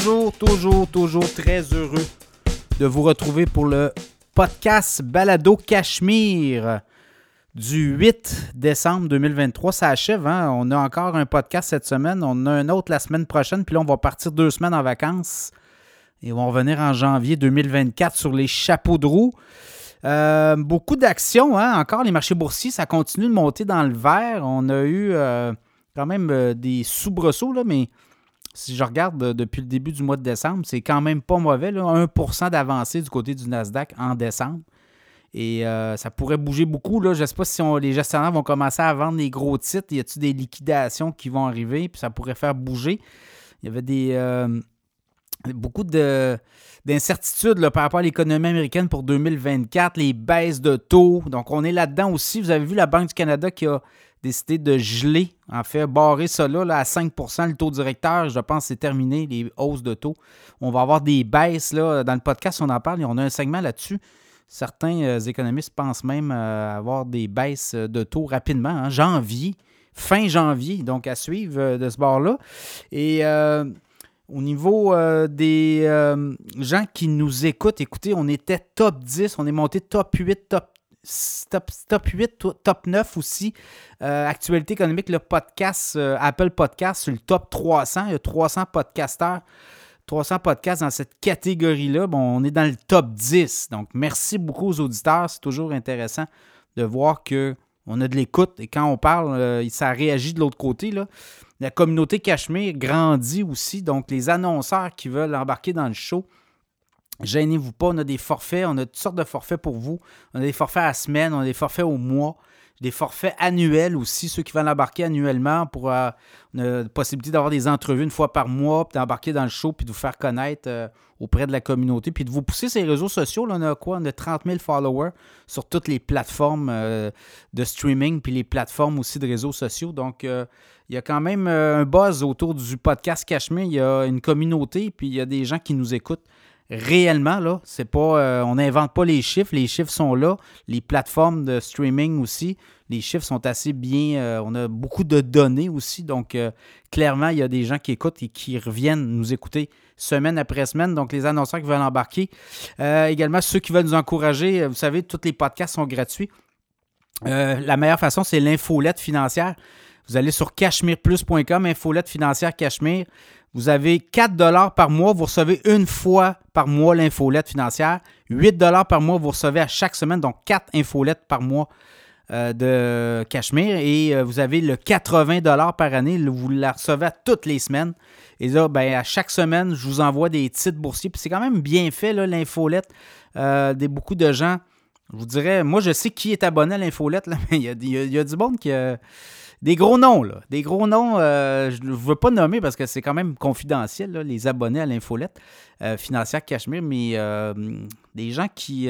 toujours, toujours, toujours très heureux de vous retrouver pour le podcast Balado Cachemire du 8 décembre 2023. Ça achève, hein? On a encore un podcast cette semaine. On a un autre la semaine prochaine. Puis là, on va partir deux semaines en vacances. Et on va revenir en janvier 2024 sur les chapeaux de roue. Euh, beaucoup d'actions, hein? encore les marchés boursiers, ça continue de monter dans le vert. On a eu euh, quand même euh, des soubresauts, là, mais si je regarde depuis le début du mois de décembre, c'est quand même pas mauvais. 1% d'avancée du côté du Nasdaq en décembre. Et ça pourrait bouger beaucoup. Là. Je ne sais pas si les gestionnaires vont commencer à vendre les gros titres. Y a-t-il des liquidations qui vont arriver? Puis ça pourrait faire bouger. Il y avait des beaucoup d'incertitudes par rapport à l'économie américaine pour 2024, les baisses de taux. Donc, on est là-dedans aussi. Vous avez vu la Banque du Canada qui a décidé de geler, en fait, barrer ça là, à 5% le taux directeur. Je pense que c'est terminé, les hausses de taux. On va avoir des baisses. Là, dans le podcast, on en parle et on a un segment là-dessus. Certains euh, économistes pensent même euh, avoir des baisses de taux rapidement, en hein. janvier, fin janvier, donc à suivre euh, de ce bord-là. Et au niveau des gens qui nous écoutent, écoutez, on était top 10, on est monté top 8, top, top, 8, top 9 aussi. Euh, actualité économique, le podcast, Apple Podcast sur le top 300. Il y a 300 podcasteurs. 300 podcasts dans cette catégorie-là. Bon, on est dans le top 10. Donc, merci beaucoup aux auditeurs. C'est toujours intéressant de voir qu'on a de l'écoute et quand on parle, ça réagit de l'autre côté. La communauté Cachemire grandit aussi. Donc, les annonceurs qui veulent embarquer dans le show, gênez-vous pas. On a des forfaits. On a toutes sortes de forfaits pour vous. On a des forfaits à semaine. On a des forfaits au mois des forfaits annuels aussi, ceux qui veulent embarquer annuellement pour euh, la possibilité d'avoir des entrevues une fois par mois, d'embarquer dans le show, puis de vous faire connaître euh, auprès de la communauté, puis de vous pousser ces réseaux sociaux. Là, on a quoi? On a 30 000 followers sur toutes les plateformes euh, de streaming, puis les plateformes aussi de réseaux sociaux. Donc, il y a quand même un buzz autour du podcast Cachemire. Il y a une communauté, puis il y a des gens qui nous écoutent réellement, là, c'est pas. Euh, on n'invente pas les chiffres, les chiffres sont là. Les plateformes de streaming aussi, les chiffres sont assez bien. Euh, on a beaucoup de données aussi. Donc, euh, clairement, il y a des gens qui écoutent et qui reviennent nous écouter semaine après semaine. Donc, les annonceurs qui veulent embarquer. également, ceux qui veulent nous encourager. Vous savez, tous les podcasts sont gratuits. la meilleure façon, c'est l'infolette financière. Vous allez sur cachemireplus.com, infolette financière Cachemire. Vous avez 4 dollars par mois, vous recevez une fois par mois l'infolette financière. 8 dollars par mois, vous recevez à chaque semaine, donc 4 infolettes par mois euh, de Cachemire. Et euh, vous avez le 80 dollars par année, vous la recevez toutes les semaines. Et là, ben, à chaque semaine, je vous envoie des titres boursiers. Puis c'est quand même bien fait, l'infolette. Euh, des, beaucoup de gens, je vous dirais, moi je sais qui est abonné à l'infolette, mais il y, il y a du monde qui des gros noms, là. Des gros noms, euh, je ne veux pas nommer parce que c'est quand même confidentiel, les abonnés à l'infolette euh, financière Cachemire, mais euh, des gens qui,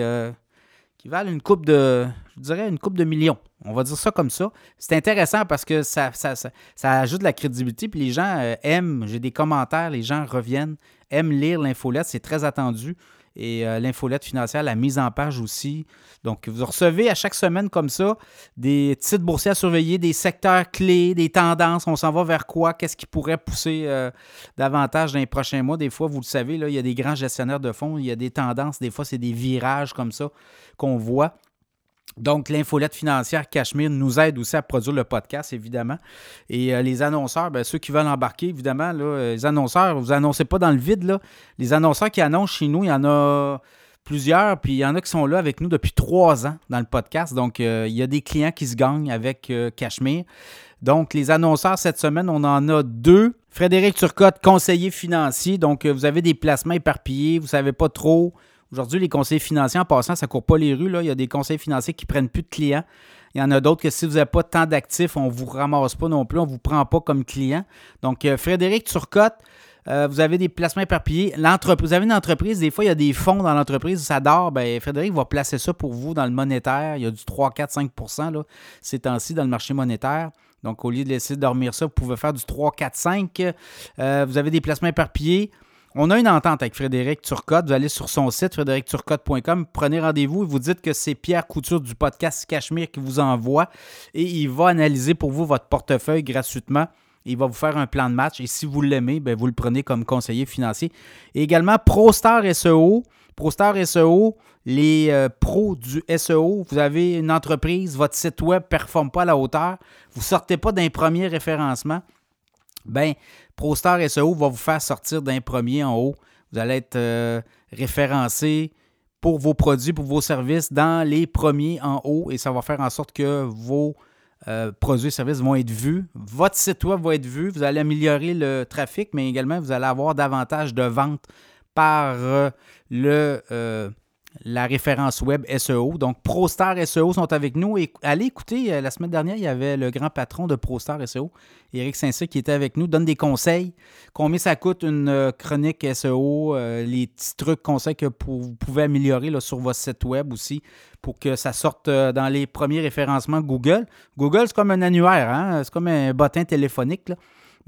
qui valent une coupe de, je dirais, une coupe de millions. On va dire ça comme ça. C'est intéressant parce que ça, ça, ça, ajoute de la crédibilité, puis les gens aiment, j'ai des commentaires, les gens reviennent, aiment lire l'infolette, c'est très attendu et euh, l'infolette financière, la mise en page aussi. Donc, vous recevez à chaque semaine comme ça des titres boursiers à surveiller, des secteurs clés, des tendances. On s'en va vers quoi? Qu'est-ce qui pourrait pousser euh, davantage dans les prochains mois? Des fois, vous le savez, là, il y a des grands gestionnaires de fonds, il y a des tendances. Des fois, c'est des virages comme ça qu'on voit. Donc, l'infolette financière Cachemire nous aide aussi à produire le podcast, évidemment. Et euh, les annonceurs, bien, ceux qui veulent embarquer, évidemment, euh, les annonceurs, vous annoncez pas dans le vide. Là. Les annonceurs qui annoncent chez nous, il y en a plusieurs, puis il y en a qui sont là avec nous depuis trois ans dans le podcast. Donc, euh, il y a des clients qui se gagnent avec Cachemire. Donc, les annonceurs, cette semaine, on en a deux. Frédéric Turcotte, conseiller financier. Donc, vous avez des placements éparpillés, vous ne savez pas trop Aujourd'hui, les conseillers financiers, en passant, ça ne court pas les rues. Là. Il y a des conseillers financiers qui ne prennent plus de clients. Il y en a d'autres que si vous n'avez pas tant d'actifs, on ne vous ramasse pas non plus, on ne vous prend pas comme client. Donc, euh, Frédéric Turcotte, euh, vous avez des placements éparpillés. Vous avez une entreprise, des fois, il y a des fonds dans l'entreprise, ça dort. Ben, Frédéric va placer ça pour vous dans le monétaire. Il y a du 3, 4, 5% là, ces temps-ci dans le marché monétaire. Donc, au lieu de laisser dormir ça, vous pouvez faire du 3, 4, 5. vous avez des placements éparpillés. On a une entente avec Frédéric Turcotte. Vous allez sur son site, frédéricturcotte.com, prenez rendez-vous et vous dites que c'est Pierre Couture du podcast Cachemire qui vous envoie et il va analyser pour vous votre portefeuille gratuitement. Il va vous faire un plan de match et si vous l'aimez, ben, vous le prenez comme conseiller financier. Et également ProStar SEO. ProStar SEO, les euh, pros du SEO, vous avez une entreprise, votre site web ne performe pas à la hauteur, vous ne sortez pas d'un premier référencement, ben ProStar SEO va vous faire sortir d'un premier en haut. Vous allez être euh, référencé pour vos produits, pour vos services dans les premiers en haut et ça va faire en sorte que vos euh, produits et services vont être vus. Votre site web va être vu. Vous allez améliorer le trafic, mais également vous allez avoir davantage de ventes par euh, le, la référence web SEO. Donc, ProStar SEO sont avec nous. Et allez écouter, euh, la semaine dernière, il y avait le grand patron de ProStar SEO, Eric saint qui était avec nous, donne des conseils. Combien ça coûte une euh, chronique SEO, euh, les petits trucs, conseils que vous pouvez améliorer là, sur votre site web aussi pour que ça sorte dans les premiers référencements Google. Google, c'est comme un annuaire, hein? c'est comme un bottin téléphonique.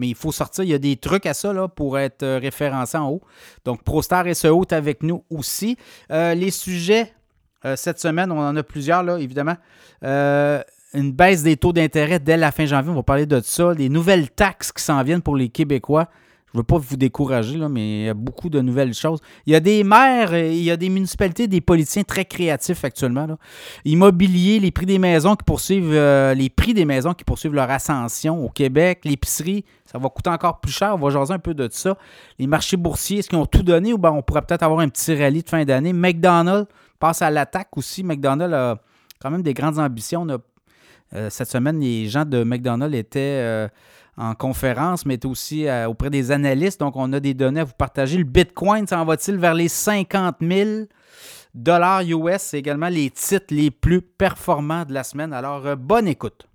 Mais il faut sortir. Il y a des trucs à ça là, pour être euh, référencé en haut. Donc, ProStar SEO est avec nous aussi. Euh, les sujets, euh, cette semaine, on en a plusieurs, là, évidemment. une baisse des taux d'intérêt dès la fin janvier, on va parler de ça. Les nouvelles taxes qui s'en viennent pour les Québécois. Je veux pas vous décourager, là, mais il y a beaucoup de nouvelles choses. Il y a des maires, il y a des municipalités, des politiciens très créatifs actuellement. Immobilier, les prix des maisons qui poursuivent les prix des maisons qui poursuivent leur ascension au Québec, l'épicerie, ça va coûter encore plus cher. On va jaser un peu de ça. Les marchés boursiers, est-ce qu'ils ont tout donné ou bien on pourrait peut-être avoir un petit rallye de fin d'année? McDonald's passe à l'attaque aussi. McDonald's a quand même des grandes ambitions. Euh, cette semaine, les gens de McDonald's étaient euh, en conférence, mais aussi euh, auprès des analystes. Donc, on a des données à vous partager. Le Bitcoin s'en va-t-il vers les 50 000 dollars US? C'est également les titres les plus performants de la semaine. Alors, bonne écoute.